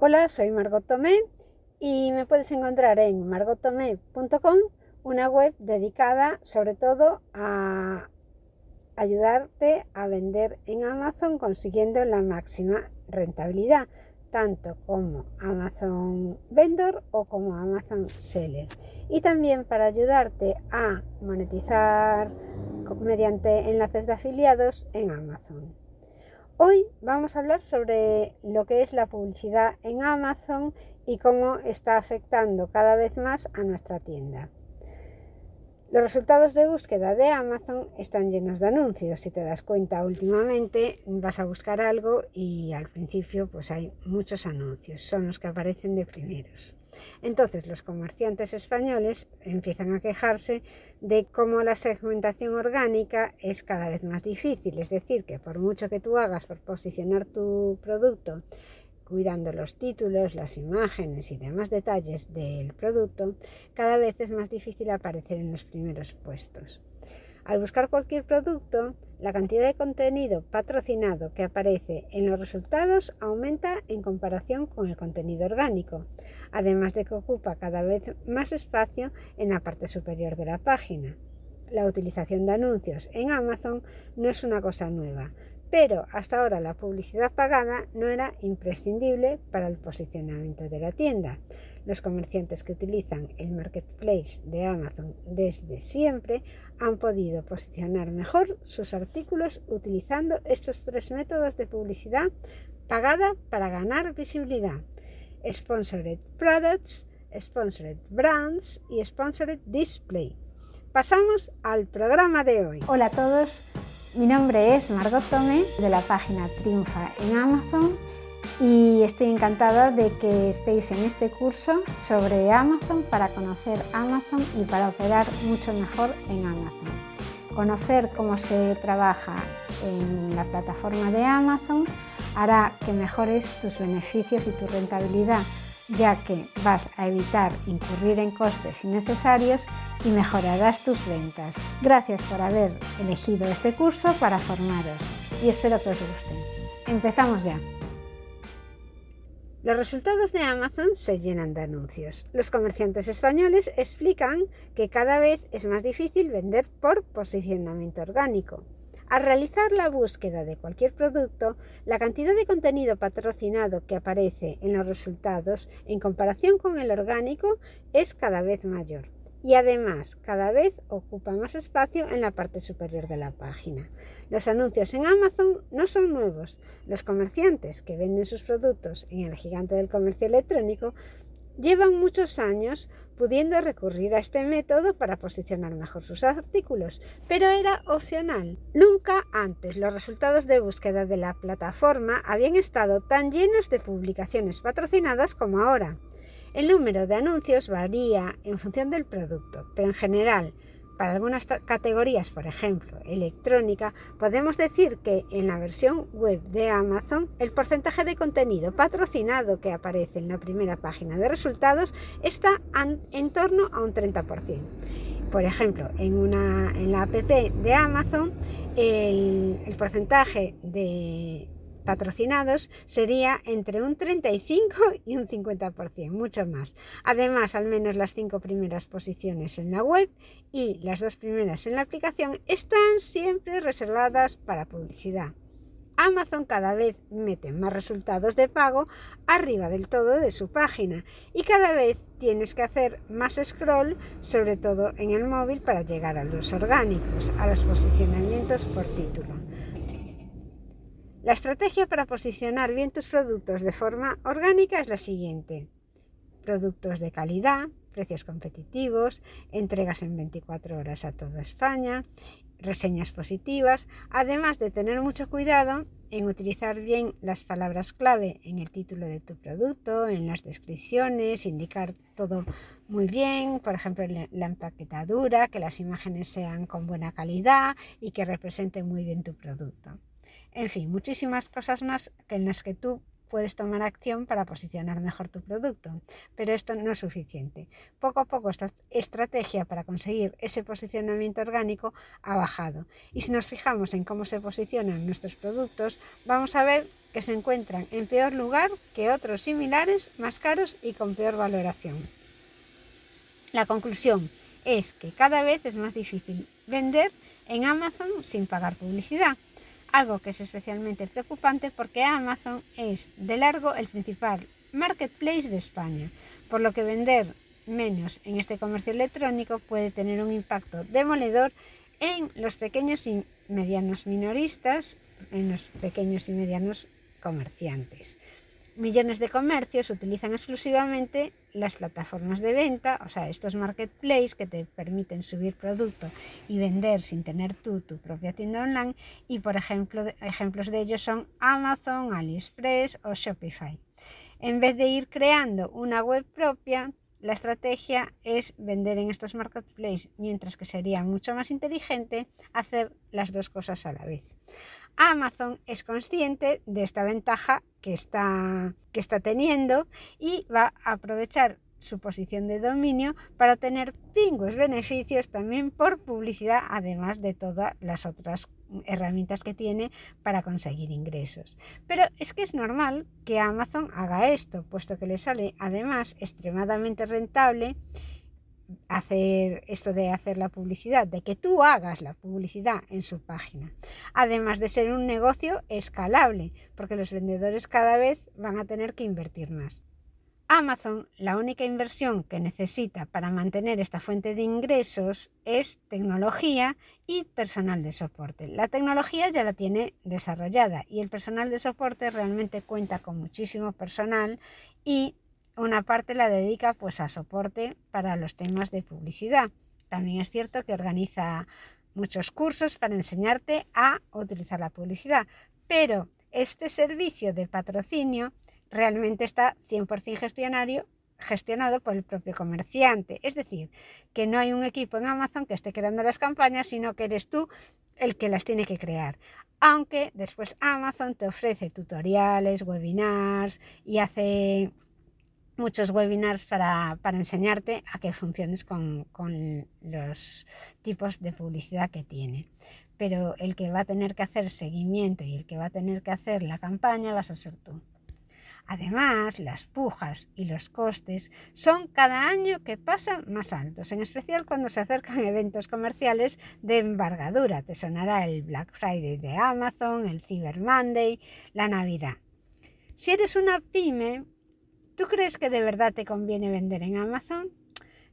Hola, soy Margot Tomé y me puedes encontrar en margottomé.com, una web dedicada sobre todo a ayudarte a vender en Amazon consiguiendo la máxima rentabilidad, tanto como Amazon Vendor o como Amazon Seller. Y también para ayudarte a monetizar mediante enlaces de afiliados en Amazon. Hoy vamos a hablar sobre lo que es la publicidad en Amazon y cómo está afectando cada vez más a nuestra tienda. Los resultados de búsqueda de Amazon están llenos de anuncios. Si te das cuenta últimamente vas a buscar algo y al principio pues hay muchos anuncios. Son los que aparecen de primeros. Entonces los comerciantes españoles empiezan a quejarse de cómo la segmentación orgánica es cada vez más difícil. Es decir, que por mucho que tú hagas por posicionar tu producto cuidando los títulos, las imágenes y demás detalles del producto, cada vez es más difícil aparecer en los primeros puestos. Al buscar cualquier producto, la cantidad de contenido patrocinado que aparece en los resultados aumenta en comparación con el contenido orgánico, además de que ocupa cada vez más espacio en la parte superior de la página. La utilización de anuncios en Amazon no es una cosa nueva, pero hasta ahora la publicidad pagada no era imprescindible para el posicionamiento de la tienda. Los comerciantes que utilizan el marketplace de Amazon desde siempre han podido posicionar mejor sus artículos utilizando estos tres métodos de publicidad pagada para ganar visibilidad. Sponsored Products, Sponsored Brands y Sponsored Display. Pasamos al programa de hoy. Hola a todos. Mi nombre es Margot Tome de la página Triunfa en Amazon y estoy encantada de que estéis en este curso sobre Amazon para conocer Amazon y para operar mucho mejor en Amazon. Conocer cómo se trabaja en la plataforma de Amazon hará que mejores tus beneficios y tu rentabilidad ya que vas a evitar incurrir en costes innecesarios y mejorarás tus ventas. Gracias por haber elegido este curso para formaros y espero que os guste. Empezamos ya. Los resultados de Amazon se llenan de anuncios. Los comerciantes españoles explican que cada vez es más difícil vender por posicionamiento orgánico. Al realizar la búsqueda de cualquier producto, la cantidad de contenido patrocinado que aparece en los resultados en comparación con el orgánico es cada vez mayor y además cada vez ocupa más espacio en la parte superior de la página. Los anuncios en Amazon no son nuevos. Los comerciantes que venden sus productos en el gigante del comercio electrónico llevan muchos años pudiendo recurrir a este método para posicionar mejor sus artículos, pero era opcional. Nunca antes los resultados de búsqueda de la plataforma habían estado tan llenos de publicaciones patrocinadas como ahora. El número de anuncios varía en función del producto, pero en general para algunas categorías, por ejemplo, electrónica, podemos decir que en la versión web de Amazon el porcentaje de contenido patrocinado que aparece en la primera página de resultados está en torno a un 30%. Por ejemplo, en, una, en la app de Amazon el, el porcentaje de patrocinados sería entre un 35 y un 50%, mucho más. Además, al menos las cinco primeras posiciones en la web y las dos primeras en la aplicación están siempre reservadas para publicidad. Amazon cada vez mete más resultados de pago arriba del todo de su página y cada vez tienes que hacer más scroll, sobre todo en el móvil, para llegar a los orgánicos, a los posicionamientos por título. La estrategia para posicionar bien tus productos de forma orgánica es la siguiente. Productos de calidad, precios competitivos, entregas en 24 horas a toda España, reseñas positivas, además de tener mucho cuidado en utilizar bien las palabras clave en el título de tu producto, en las descripciones, indicar todo muy bien, por ejemplo, la empaquetadura, que las imágenes sean con buena calidad y que representen muy bien tu producto. En fin, muchísimas cosas más en las que tú puedes tomar acción para posicionar mejor tu producto, pero esto no es suficiente. Poco a poco esta estrategia para conseguir ese posicionamiento orgánico ha bajado y si nos fijamos en cómo se posicionan nuestros productos, vamos a ver que se encuentran en peor lugar que otros similares, más caros y con peor valoración. La conclusión es que cada vez es más difícil vender en Amazon sin pagar publicidad, algo que es especialmente preocupante porque Amazon es de largo el principal marketplace de España, por lo que vender menos en este comercio electrónico puede tener un impacto demoledor en los pequeños y medianos minoristas, en los pequeños y medianos comerciantes. Millones de comercios utilizan exclusivamente las plataformas de venta, o sea, estos marketplaces que te permiten subir producto y vender sin tener tú tu propia tienda online. Y por ejemplo, ejemplos de ellos son Amazon, AliExpress o Shopify. En vez de ir creando una web propia, la estrategia es vender en estos marketplaces, mientras que sería mucho más inteligente hacer las dos cosas a la vez. Amazon es consciente de esta ventaja que está, que está teniendo y va a aprovechar su posición de dominio para tener pingües beneficios también por publicidad, además de todas las otras herramientas que tiene para conseguir ingresos. Pero es que es normal que Amazon haga esto, puesto que le sale además extremadamente rentable hacer esto de hacer la publicidad, de que tú hagas la publicidad en su página. Además de ser un negocio escalable, porque los vendedores cada vez van a tener que invertir más. Amazon, la única inversión que necesita para mantener esta fuente de ingresos es tecnología y personal de soporte. La tecnología ya la tiene desarrollada y el personal de soporte realmente cuenta con muchísimo personal y una parte la dedica pues a soporte para los temas de publicidad. También es cierto que organiza muchos cursos para enseñarte a utilizar la publicidad, pero este servicio de patrocinio realmente está 100% gestionario gestionado por el propio comerciante. Es decir, que no hay un equipo en Amazon que esté creando las campañas, sino que eres tú el que las tiene que crear. Aunque después Amazon te ofrece tutoriales, webinars y hace muchos webinars para, enseñarte a que funciones con, los tipos de publicidad que tiene. Pero el que va a tener que hacer seguimiento y el que va a tener que hacer la campaña vas a ser tú. Además, las pujas y los costes son cada año que pasa más altos, en especial cuando se acercan eventos comerciales de envergadura. Te sonará el Black Friday de Amazon, el Cyber Monday, la Navidad. Si eres una pyme, ¿Tú crees que de verdad te conviene vender en Amazon?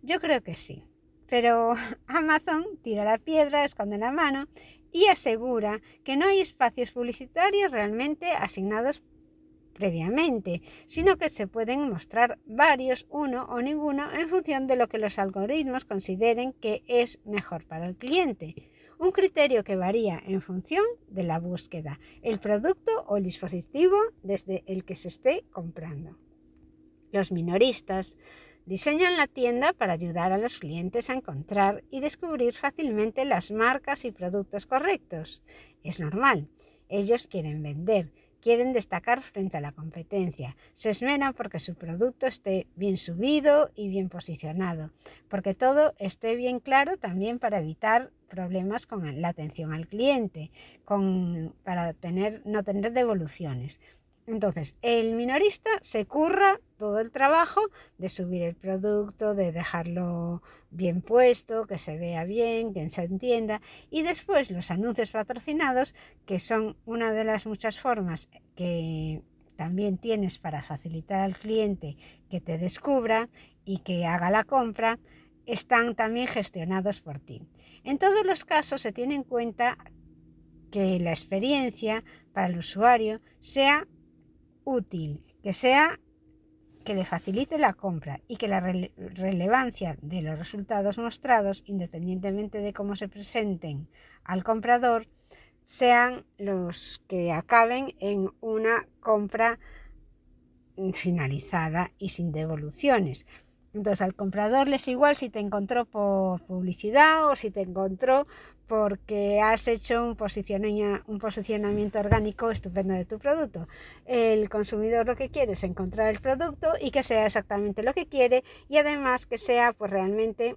Yo creo que sí. Pero Amazon tira la piedra, esconde la mano y asegura que no hay espacios publicitarios realmente asignados previamente, sino que se pueden mostrar varios, uno o ninguno, en función de lo que los algoritmos consideren que es mejor para el cliente. Un criterio que varía en función de la búsqueda, el producto o el dispositivo desde el que se esté comprando. Los minoristas diseñan la tienda para ayudar a los clientes a encontrar y descubrir fácilmente las marcas y productos correctos. Es normal. Ellos quieren vender, quieren destacar frente a la competencia. Se esmeran porque su producto esté bien subido y bien posicionado, porque todo esté bien claro también para evitar problemas con la atención al cliente, con, para tener, no tener devoluciones. Entonces, el minorista se curra todo el trabajo de subir el producto, de dejarlo bien puesto, que se vea bien, que se entienda. Y después los anuncios patrocinados, que son una de las muchas formas que también tienes para facilitar al cliente que te descubra y que haga la compra, están también gestionados por ti. En todos los casos se tiene en cuenta que la experiencia para el usuario sea útil, que sea que le facilite la compra y que la relevancia de los resultados mostrados, independientemente de cómo se presenten al comprador, sean los que acaben en una compra finalizada y sin devoluciones. Entonces al comprador le es igual si te encontró por publicidad o si te encontró porque has hecho un posicionamiento, orgánico estupendo de tu producto. El consumidor lo que quiere es encontrar el producto y que sea exactamente lo que quiere y además que sea pues realmente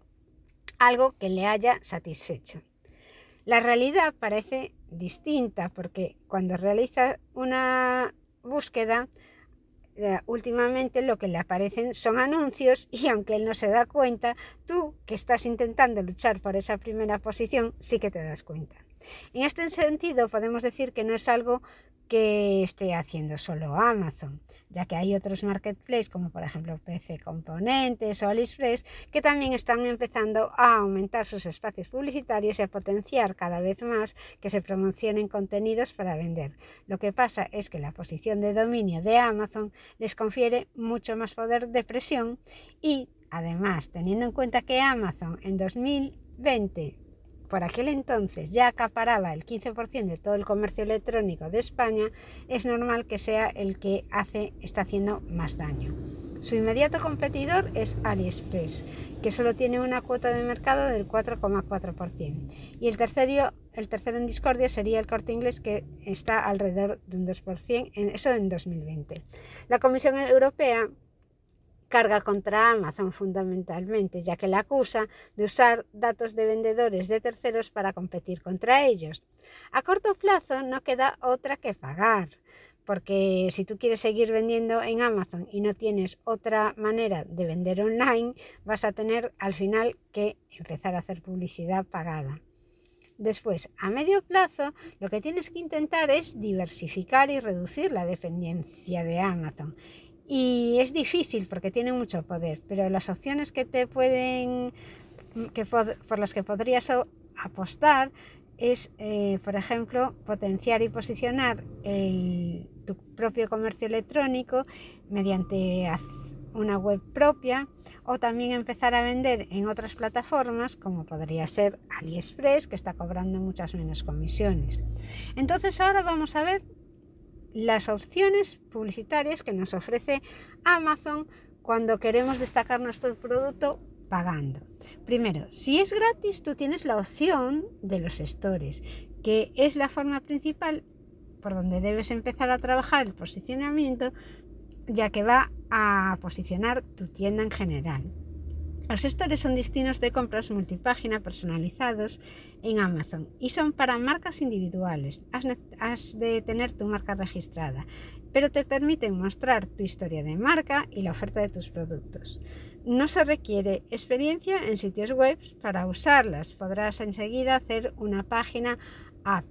algo que le haya satisfecho. La realidad parece distinta porque cuando realizas una búsqueda, últimamente lo que le aparecen son anuncios y aunque él no se da cuenta, tú que estás intentando luchar por esa primera posición, sí que te das cuenta. En este sentido, podemos decir que no es algo que esté haciendo solo Amazon, ya que hay otros marketplaces como por ejemplo PC Componentes o AliExpress que también están empezando a aumentar sus espacios publicitarios y a potenciar cada vez más que se promocionen contenidos para vender. Lo que pasa es que la posición de dominio de Amazon les confiere mucho más poder de presión y además teniendo en cuenta que Amazon en 2020 por aquel entonces ya acaparaba el 15% de todo el comercio electrónico de España, es normal que sea el que está haciendo más daño. Su inmediato competidor es AliExpress, que solo tiene una cuota de mercado del 4,4%. Y el tercero, el tercero en discordia sería el corte inglés, que está alrededor de un 2%, eso en 2020. La Comisión Europea carga contra Amazon fundamentalmente, ya que la acusa de usar datos de vendedores de terceros para competir contra ellos. A corto plazo no queda otra que pagar, porque si tú quieres seguir vendiendo en Amazon y no tienes otra manera de vender online, vas a tener al final que empezar a hacer publicidad pagada. Después, a medio plazo, lo que tienes que intentar es diversificar y reducir la dependencia de Amazon y es difícil porque tiene mucho poder, pero las opciones que te pueden, que por las que podrías apostar es, eh, por ejemplo, potenciar y posicionar tu propio comercio electrónico mediante una web propia o también empezar a vender en otras plataformas como podría ser AliExpress que está cobrando muchas menos comisiones. Entonces ahora vamos a ver las opciones publicitarias que nos ofrece Amazon cuando queremos destacar nuestro producto pagando. Primero, si es gratis, tú tienes la opción de los stores, que es la forma principal por donde debes empezar a trabajar el posicionamiento, ya que va a posicionar tu tienda en general. Los stores son destinos de compras multipágina personalizados en Amazon y son para marcas individuales. Has, de tener tu marca registrada, pero te permiten mostrar tu historia de marca y la oferta de tus productos. No se requiere experiencia en sitios web para usarlas. Podrás enseguida hacer una página A,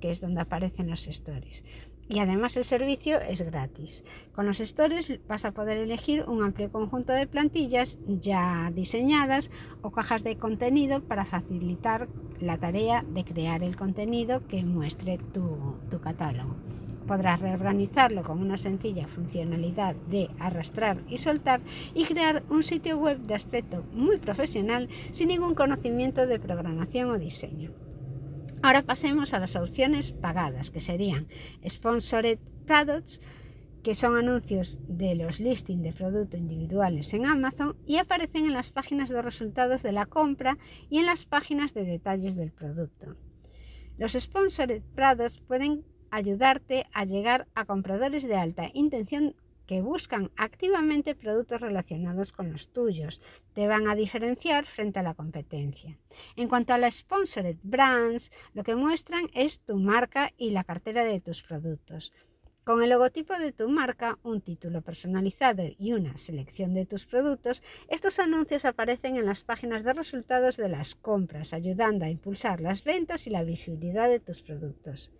que es donde aparecen los stores y además el servicio es gratis. Con los stores vas a poder elegir un amplio conjunto de plantillas ya diseñadas o cajas de contenido para facilitar la tarea de crear el contenido que muestre tu, tu catálogo. Podrás reorganizarlo con una sencilla funcionalidad de arrastrar y soltar y crear un sitio web de aspecto muy profesional sin ningún conocimiento de programación o diseño. Ahora pasemos a las opciones pagadas, que serían Sponsored Products, que son anuncios de los listings de productos individuales en Amazon y aparecen en las páginas de resultados de la compra y en las páginas de detalles del producto. Los Sponsored Products pueden ayudarte a llegar a compradores de alta intención que buscan activamente productos relacionados con los tuyos. Te van a diferenciar frente a la competencia. En cuanto a las sponsored brands, lo que muestran es tu marca y la cartera de tus productos. Con el logotipo de tu marca, un título personalizado y una selección de tus productos, estos anuncios aparecen en las páginas de resultados de las compras, ayudando a impulsar las ventas y la visibilidad de tus productos.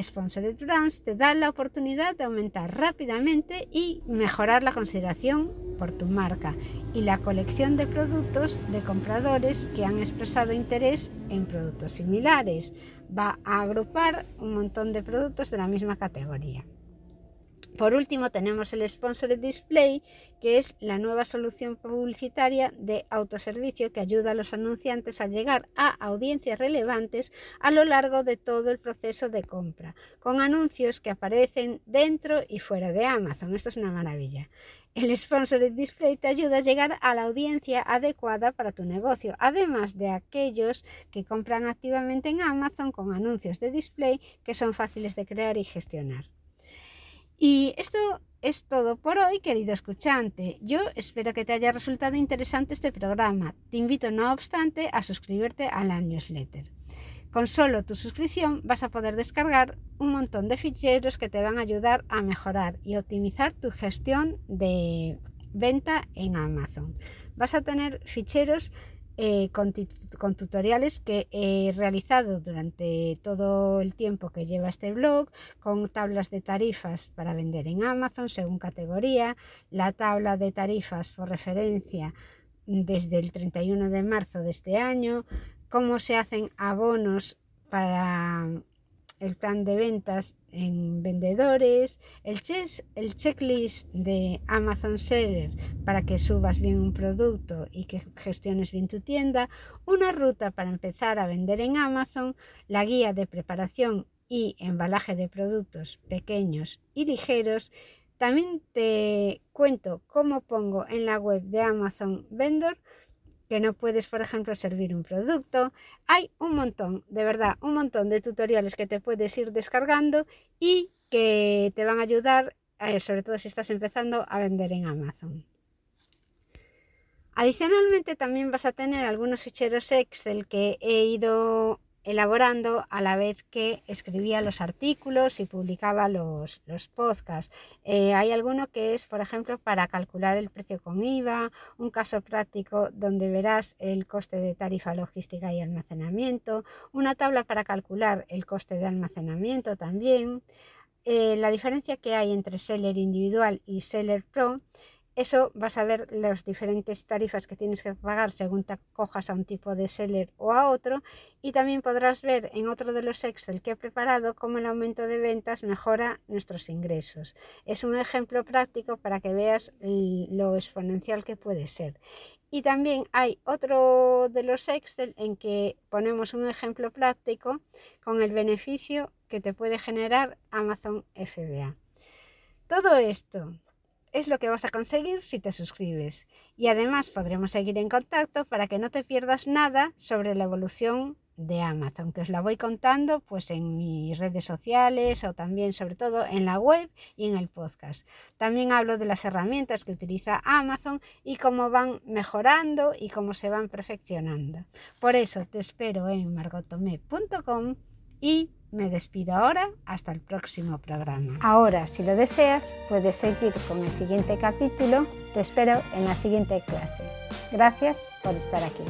Sponsored Brands te da la oportunidad de aumentar rápidamente y mejorar la consideración por tu marca y la colección de productos de compradores que han expresado interés en productos similares. Va a agrupar un montón de productos de la misma categoría. Por último, tenemos el Sponsored Display, que es la nueva solución publicitaria de autoservicio que ayuda a los anunciantes a llegar a audiencias relevantes a lo largo de todo el proceso de compra, con anuncios que aparecen dentro y fuera de Amazon. Esto es una maravilla. El Sponsored Display te ayuda a llegar a la audiencia adecuada para tu negocio, además de aquellos que compran activamente en Amazon con anuncios de display que son fáciles de crear y gestionar. Y esto es todo por hoy, querido escuchante. Yo espero que te haya resultado interesante este programa. Te invito, no obstante, a suscribirte a la newsletter. Con solo tu suscripción vas a poder descargar un montón de ficheros que te van a ayudar a mejorar y optimizar tu gestión de venta en Amazon. Vas a tener ficheros eh, con, tutoriales que he realizado durante todo el tiempo que lleva este blog, con tablas de tarifas para vender en Amazon según categoría, la tabla de tarifas por referencia desde el 31 de marzo de este año, cómo se hacen abonos para el plan de ventas en vendedores, el, el checklist de Amazon Seller para que subas bien un producto y que gestiones bien tu tienda, una ruta para empezar a vender en Amazon, la guía de preparación y embalaje de productos pequeños y ligeros. También te cuento cómo pongo en la web de Amazon Vendor que no puedes, por ejemplo, servir un producto. Hay un montón, de verdad, un montón de tutoriales que te puedes ir descargando y que te van a ayudar, eh, sobre todo si estás empezando a vender en Amazon. Adicionalmente también vas a tener algunos ficheros Excel que he ido elaborando a la vez que escribía los artículos y publicaba los, los podcasts. Eh, hay alguno que es, por ejemplo, para calcular el precio con IVA, un caso práctico donde verás el coste de tarifa logística y almacenamiento, una tabla para calcular el coste de almacenamiento también, eh, la diferencia que hay entre seller individual y seller pro eso vas a ver las diferentes tarifas que tienes que pagar según te cojas a un tipo de seller o a otro y también podrás ver en otro de los Excel que he preparado cómo el aumento de ventas mejora nuestros ingresos. Es un ejemplo práctico para que veas lo exponencial que puede ser. Y también hay otro de los Excel en que ponemos un ejemplo práctico con el beneficio que te puede generar Amazon FBA. Todo esto es lo que vas a conseguir si te suscribes. Y además podremos seguir en contacto para que no te pierdas nada sobre la evolución de Amazon, que os la voy contando pues en mis redes sociales o también sobre todo en la web y en el podcast. También hablo de las herramientas que utiliza Amazon y cómo van mejorando y cómo se van perfeccionando. Por eso te espero en margotome.com y me despido ahora hasta el próximo programa. Ahora, si lo deseas, puedes seguir con el siguiente capítulo. Te espero en la siguiente clase. Gracias por estar aquí.